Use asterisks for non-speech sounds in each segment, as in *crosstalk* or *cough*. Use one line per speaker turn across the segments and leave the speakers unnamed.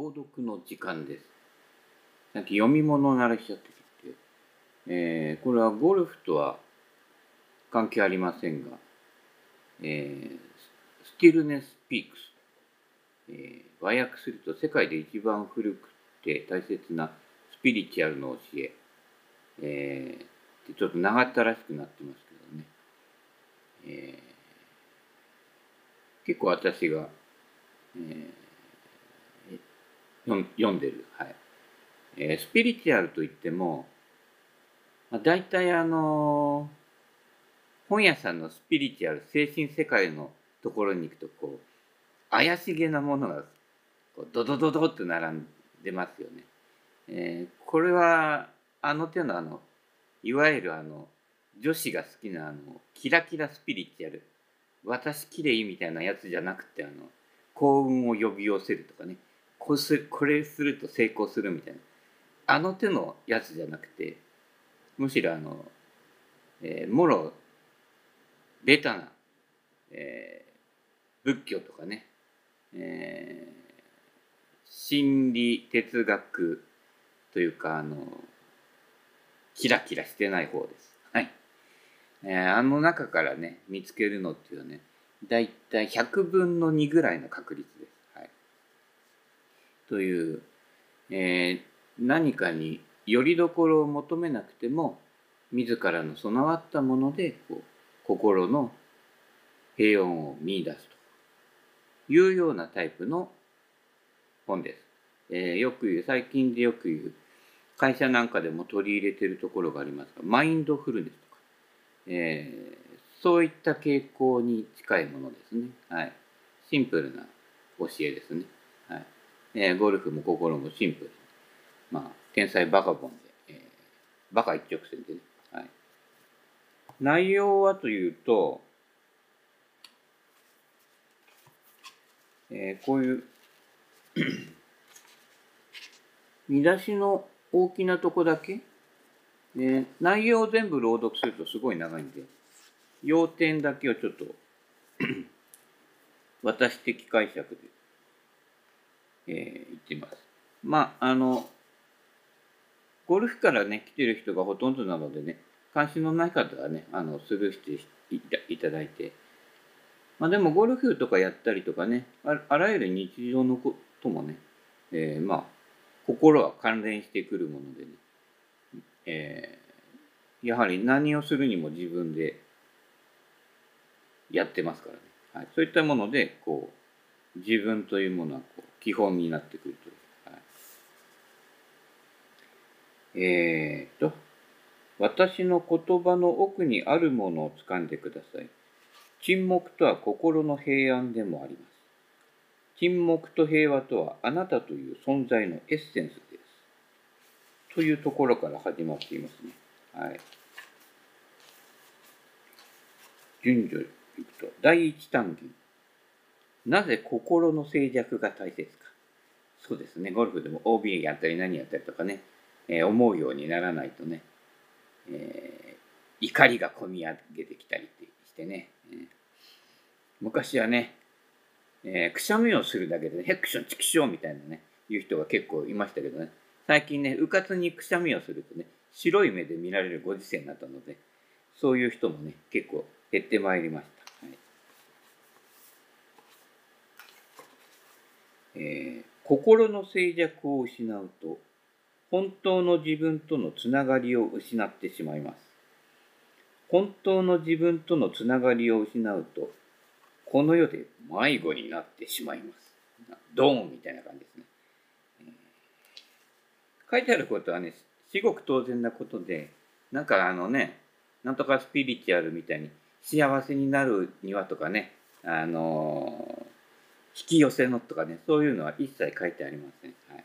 朗読の時間です。さっき読み物を鳴らしちゃってきて、えー、これはゴルフとは関係ありませんが、えー、スティルネス・ピークス、えー、和訳すると世界で一番古くて大切なスピリチュアルの教え、えー、ちょっと長ったらしくなってますけどね、えー、結構私が、えー、読んでる、はい。えー、スピリチュアルといっても、まあ、大体あのー本屋さんのスピリチュアル精神世界のところに行くとこう怪しげなものがこうドドドドって並んでますよね。えー、これはあの手のあのいわゆるあの女子が好きなあのキラキラスピリチュアル私きれいみたいなやつじゃなくてあの幸運を呼び寄せるとかね。こすこれすると成功するみたいなあの手のやつじゃなくてむしろあの、えー、もろベタな、えー、仏教とかね、えー、心理哲学というかあのキラキラしてない方です。はい。えー、あの中からね見つけるのっていうのはねだいたい100分の2ぐらいの確率。という、えー、何かによりどころを求めなくても自らの備わったものでこう心の平穏を見出すというようなタイプの本です。えー、よく言う、最近でよく言う、会社なんかでも取り入れてるところがありますが、マインドフルネスとか、えー、そういった傾向に近いものですね。はい。シンプルな教えですね。はい。えー、ゴルフも心もシンプル。まあ、天才バカボンで、えー、バカ一直線でね。はい。内容はというと、えー、こういう *coughs* 見出しの大きなとこだけ、ね、内容を全部朗読するとすごい長いんで、要点だけをちょっと *coughs* 私的解釈で、えー、言ってます。まあ、あの、ゴルフからね、来てる人がほとんどなのでね、関心のない方はね、あの、スルーしていただいて、まあでもゴルフとかやったりとかね、ああらゆる日常のこともね、えー、まあ、心は関連してくるものでね、えー、やはり何をするにも自分でやってますからね。はい、そういったもので、こう、自分というものはこう基本になってくるという。はい、えー、っと、私の言葉の奥にあるものを掴んでください。沈黙とは心の平安でもあります。沈黙と平和とはあなたという存在のエッセンスです。というところから始まっていますね。はい。順序いくと、第一単元。なぜ心の静寂が大切か。そうですね。ゴルフでも OB やったり何やったりとかね、えー、思うようにならないとね、えー、怒りがこみ上げてきたりしてね、えー、昔はね、えー、くしゃみをするだけで、ね、ヘクションチキショーみたいなね、いう人が結構いましたけどね、最近ね、うかつにくしゃみをするとね、白い目で見られるご時世になったので、そういう人もね、結構減ってまいりました。はいえー、心の静寂を失うと、本当の自分とのつながりを失ってしまいます。本当の自分とのつながりを失うと、この世で迷子になってしまいます。ドーンみたいな感じですね。書いてあることはね、至極当然なことで、なんかあのね、なんとかスピリチュアルみたいに幸せになるにはとかね、あの引引き寄せのとかね、そういうのは一切書いてありません。はい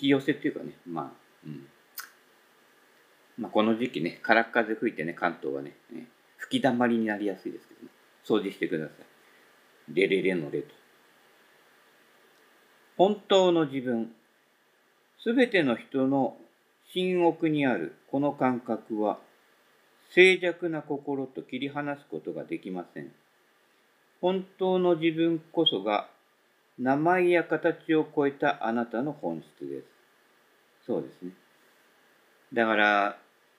引き寄せっていうかね、まあ、うん。まあ、この時期ね、空っ風吹いてね、関東はね、ね吹きだまりになりやすいですけどね、掃除してください。レレレのレと。本当の自分、すべての人の心奥にあるこの感覚は、静寂な心と切り離すことができません。本当の自分こそが名前や形を超えたあなたの本質です。そうですね。だから、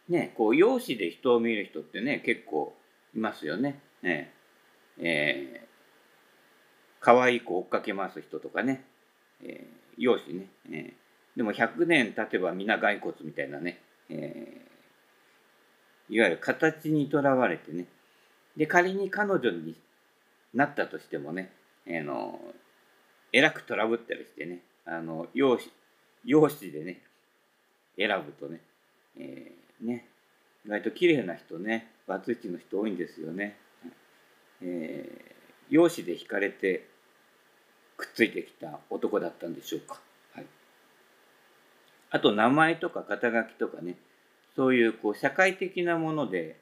ね、こう、容姿で人を見る人ってね、結構いますよね。ねえー、可愛い子追っかけ回す人とかね、えー、容姿ね、えー、でも100年経てば皆骸骨みたいなね、えー、いわゆる形にとらわれてね、で、仮に彼女になったとしてもね、えー、の、えらくトラブったりしてね、あの、容姿、容姿でね、選ぶとね、えー、ね、意外と綺麗な人ね、バツイチの人多いんですよね。えー、容姿で惹かれてくっついてきた男だったんでしょうか。はい、あと、名前とか肩書きとかね、そういうこう社会的なもので、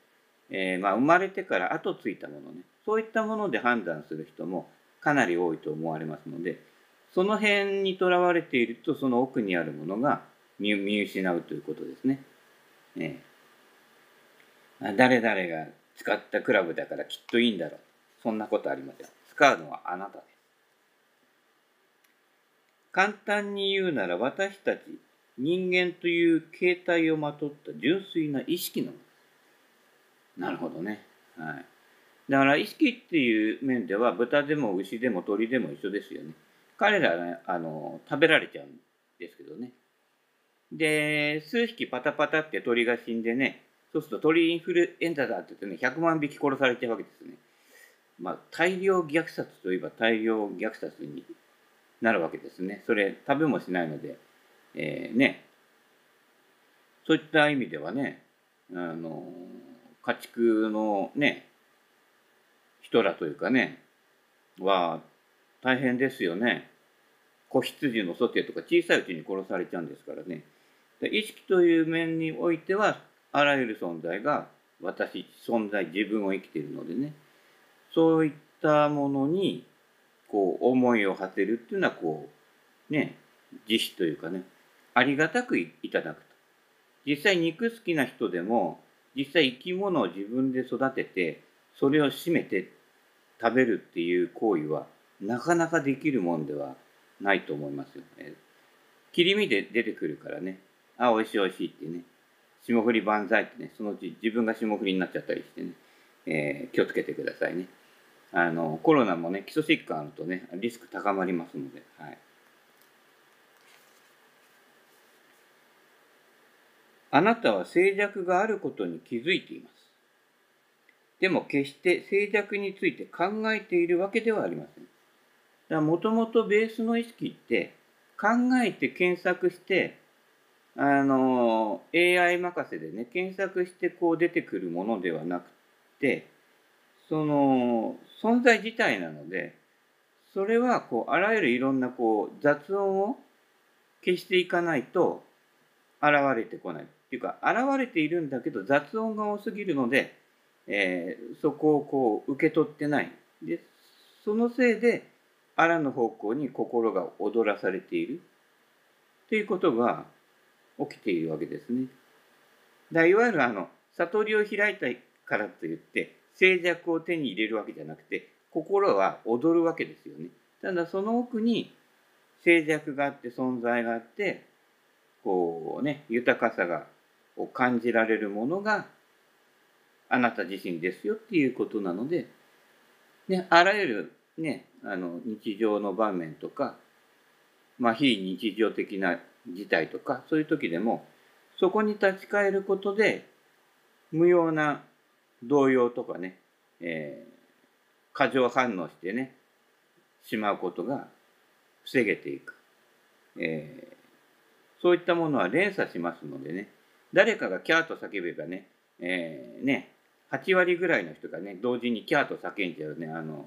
えー、まあ、生まれてから後ついたものね、そういったもので判断する人もかなり多いと思われますので、その辺にとらわれていると、その奥にあるものが見失うということですね。ね誰々が使ったクラブだからきっといいんだろう。そんなことありません。使うのはあなたです。簡単に言うなら私たち人間という形態をまとった純粋な意識のもの。なるほどね。はい。だから意識っていう面では豚でも牛でも鳥でも一緒ですよね。彼らは、ね、あの食べられちゃうんですけどね。で、数匹パタパタって鳥が死んでね、そうすると鳥インフルエンザだって言ってね、100万匹殺されちゃうわけですね。まあ、大量虐殺といえば大量虐殺になるわけですね。それ、食べもしないので、えー、ね、そういった意味ではね、あの、家畜のね、人らというかね、は大変ですよね。子羊のソテーとか小さいうちに殺されちゃうんですからね。意識という面においては、あらゆる存在が私、存在、自分を生きているのでね、そういったものに、こう、思いを馳せるっていうのは、こう、ね、慈悲というかね、ありがたくいただくと。実際肉好きな人でも、実際生き物を自分で育てて、それを締めて食べるっていう行為は、なかなかできるもんではないと思いますよね。切り身で出てくるからね、あ、美味しい美味しいってね、霜降り万歳ってね、そのうち自分が霜降りになっちゃったりしてね、えー、気をつけてくださいね。あの、コロナもね、基礎疾患あるとね、リスク高まりますので、はい。あなたは静寂があることに気づいています。でも決して静寂について考えているわけではありません。だからもともとベースの意識って考えて検索してあの AI 任せでね検索してこう出てくるものではなくてその存在自体なのでそれはこうあらゆるいろんなこう雑音を消していかないと現れてこないっていうか現れているんだけど雑音が多すぎるので、えー、そこをこう受け取ってないでそのせいであらぬ方向に心が躍らされているということが起きているわけですね。だいわゆるあの悟りを開いたからといって静寂を手に入れるわけじゃなくて心は踊るわけですよね。ただその奥に静寂があって存在があってこうね豊かさがを感じられるものがあなた自身ですよっていうことなので、ね、あらゆる、ね、あの日常の場面とか、まあ、非日常的な事態とかそういう時でもそこに立ち返ることで無用な動揺とかね、えー、過剰反応してねしまうことが防げていく、えー、そういったものは連鎖しますのでね誰かがキャーと叫べばね,、えー、ね8割ぐらいの人がね同時にキャーと叫んじゃうねあの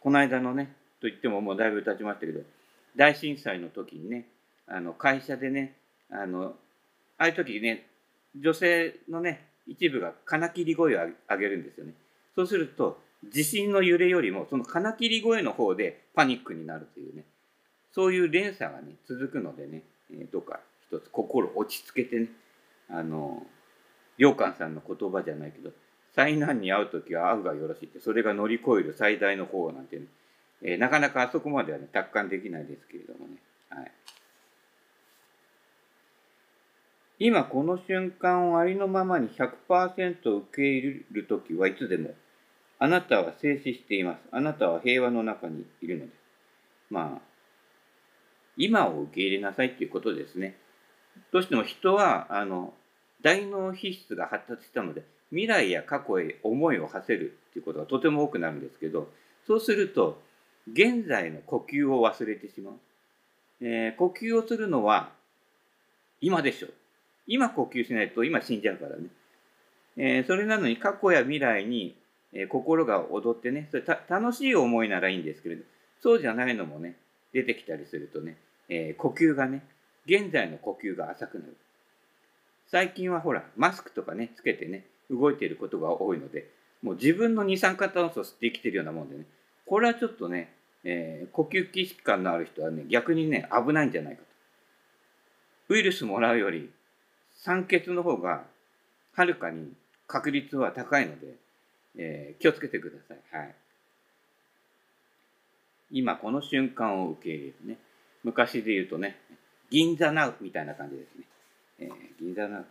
この間のねと言ってももうだいぶ経ちましたけど大震災の時にねあの会社でねあのああいう時ね女性のね一部が金切り声を上げるんですよね。そうすると地震の揺れよりもその金切り声の方でパニックになるというねそういう連鎖がね続くのでね、えー、どうか。一つ心落ち着けてねあの良寛さんの言葉じゃないけど災難に遭う時は会うがよろしいってそれが乗り越える最大の方なんて、ね、えー、なかなかあそこまではね、達観できないですけれどもね。はい。今この瞬間をありのままに100%受け入れるときはいつでも、あなたは静止しています。あなたは平和の中にいるのです。まあ、今を受け入れなさいっていうことですね。どうしても人は、あの、大脳皮質が発達したので、未来や過去へ思いを馳せるっていうことがとても多くなるんですけど、そうすると、現在の呼吸を忘れてしまう。えー、呼吸をするのは今でしょ。今呼吸しないと今死んじゃうからね。えー、それなのに過去や未来に、えー、心が踊ってね、それ楽しい思いならいいんですけれど、そうじゃないのもね、出てきたりするとね、え呼吸がね、現在の呼吸が浅くなる。最近はほら、マスクとかね、つけてね、動いていることが多いので、もう自分の二酸化炭素を吸って生きてるようなもんでね、これはちょっとね、えー、呼吸器疾患のある人はね、逆にね、危ないんじゃないかと。ウイルスもらうより、酸欠の方が、はるかに確率は高いので、えー、気をつけてください。はい。今この瞬間を受け入れるね。昔で言うとね、銀座ナウみたいな感じですね。えー、銀座ナウ。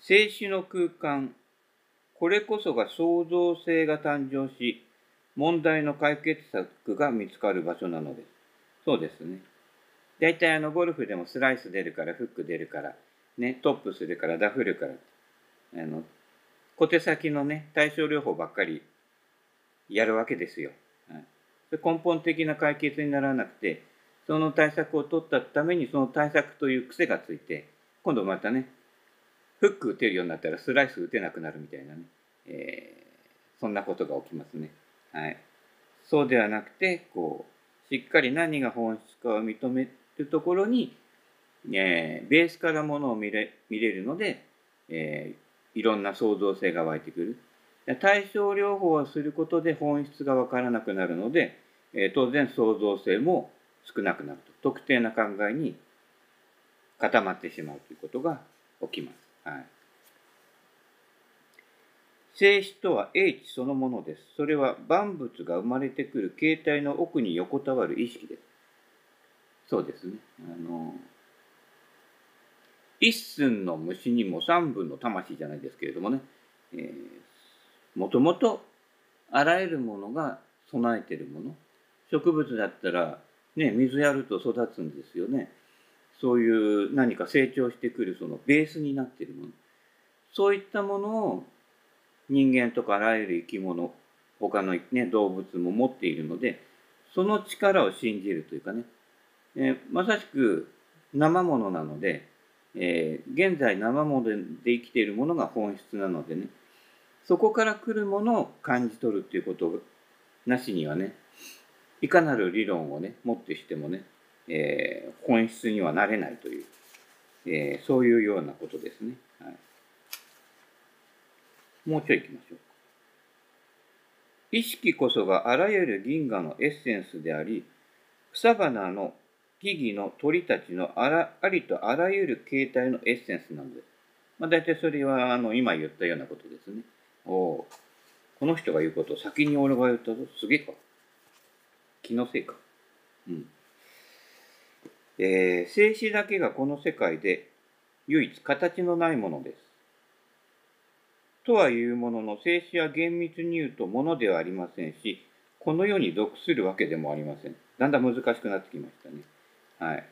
静止の空間、これこそが創造性が誕生し、問題の解決策が見つかる場所なのです。そうですね。大体あのゴルフでもスライス出るから、フック出るから、ね、トップするから、ダフるから、あの、小手先のね、対症療法ばっかりやるわけですよ。はい、根本的な解決にならなくて、その対策を取ったためにその対策という癖がついて、今度またね、フック打てるようになったらスライス打てなくなるみたいなね、えー、そんなことが起きますね。はい。そうではなくて、こう、しっかり何が本質かを認めるところに、えー、ベースからものを見れ見れるので、えー、いろんな創造性が湧いてくる。対症療法をすることで本質がわからなくなるので、えー、当然創造性も少なくなると。特定な考えに固まってしまうということが起きます。はい。静止とは英知そのものです。それは万物が生まれてくる形態の奥に横たわる意識です。そうですね。あの、一寸の虫にも三分の魂じゃないですけれどもね、えー、もともとあらゆるものが備えてるもの。植物だったら、ね、水やると育つんですよね。そういう何か成長してくるそのベースになっているもの。そういったものを人間とかあらゆる生き物、他の、ね、動物も持っているので、その力を信じるというかね、えー、まさしく生ものなので、えー、現在生もので生きているものが本質なのでね、そこから来るものを感じ取るっていうことなしにはね、いかなる理論をね、もってしてもね、えー、本質にはなれないという、えー、そういうようなことですね。はい、もうちょい行きましょう。意識こそがあらゆる銀河のエッセンスであり、草花の木々の鳥たちのあらありとあらゆる形態のエッセンスなんです。まあ、大体それはあの今言ったようなことですね。お、この人が言うことを先に俺が言ったぞ。すげえか。気のせいか。うん。えー、静止だけがこの世界で唯一形のないものです。とはいうものの、静止は厳密に言うとものではありませんし、この世に属するわけでもありません。だんだん難しくなってきましたね。はい。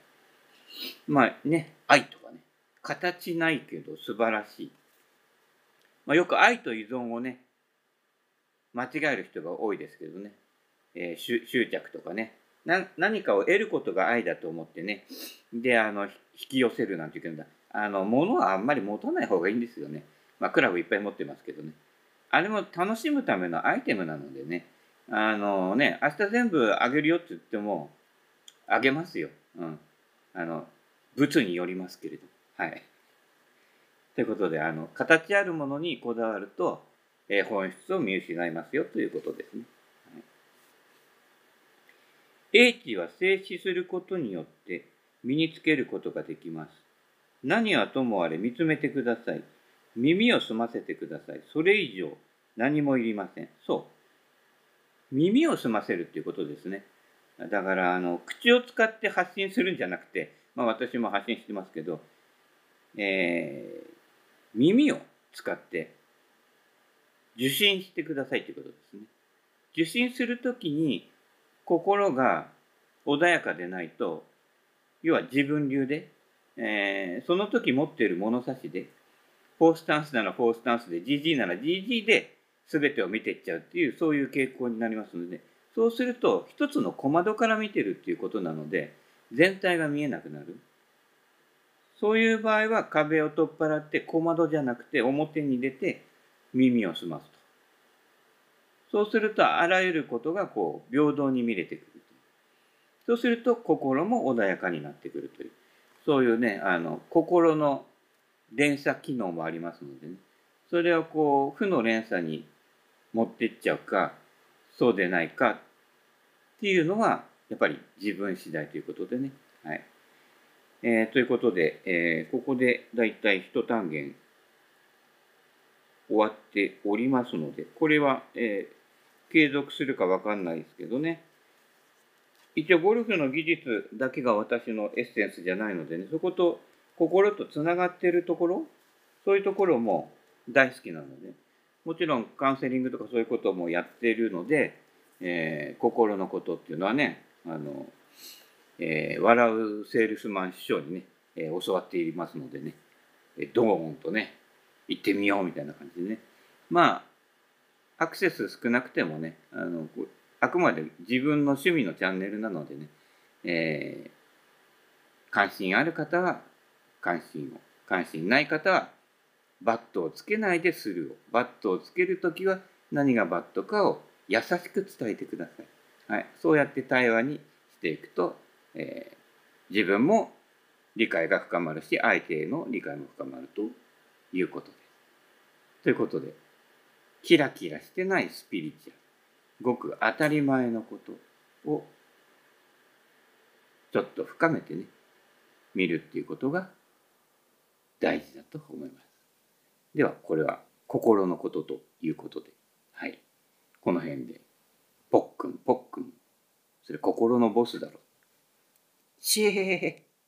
まあね、愛とかね、形ないけど素晴らしい。まあ、よく愛と依存をね、間違える人が多いですけどね、えー、執着とかね、何かを得ることが愛だと思ってね、で、あの、引き寄せるなんて言うんだ。あの、物はあんまり持たない方がいいんですよね。まあ、クラブいっぱい持ってますけどね。あれも楽しむためのアイテムなのでね、あのね、明日全部あげるよって言っても、あげますよ。うん。あの、物によりますけれど。はい。ということで、あの、形あるものにこだわると、えー、本質を見失いますよということですね。英知は静止することによって身につけることができます。何はともあれ見つめてください。耳を澄ませてください。それ以上何もいりません。そう。耳を澄ませるっていうことですね。だからあの口を使って発信するんじゃなくて、まあ、私も発信してますけど、えー、耳を使って受信してくださいということですね。受信するときに心が穏やかでないと、要は自分流で、えー、その時持っている物差しで、フォースタンスならフォースタンスで、GG なら GG で全てを見ていっちゃうっていう、そういう傾向になりますので、そうすると、一つの小窓から見てるっていうことなので、全体が見えなくなる。そういう場合は壁を取っ払って小窓じゃなくて表に出て耳を澄ますと。そうするとあらゆることがこう平等に見れてくるそうすると心も穏やかになってくるという。そういうねあの心の連鎖機能もありますのでね。それをこう負の連鎖に持っていっちゃうかそうでないかっていうのはやっぱり自分次第ということでね。はい。えー、ということで、えー、ここでだいたい一単元終わっておりますので、これは、えー、継続するかわかんないですけどね。一応ゴルフの技術だけが私のエッセンスじゃないのでね、そこと心とつながっているところ、そういうところも大好きなので、もちろんカウンセリングとかそういうこともやっているので、えー、心のことっていうのはね、あの、えー、笑うセールスマン師匠にね、えー、教わっていますのでね、え、ドーンとね、行ってみようみたいな感じでね。まあ、アクセス少なくてもね、あの、あくまで自分の趣味のチャンネルなのでね、えー、関心ある方は関心を、関心ない方はバットをつけないでスルーを。バットをつけるときは何がバットかを優しく伝えてください。はい、そうやって対話にしていくと、えー、自分も理解が深まるし、相手への理解も深まるということです。ということで、キラキラしてないスピリチュアル。ごく当たり前のことをちょっと深めてね見るっていうことが大事だと思います。ではこれは心のことということで。はい。この辺でポックンポックン。それ心のボスだろ。シェー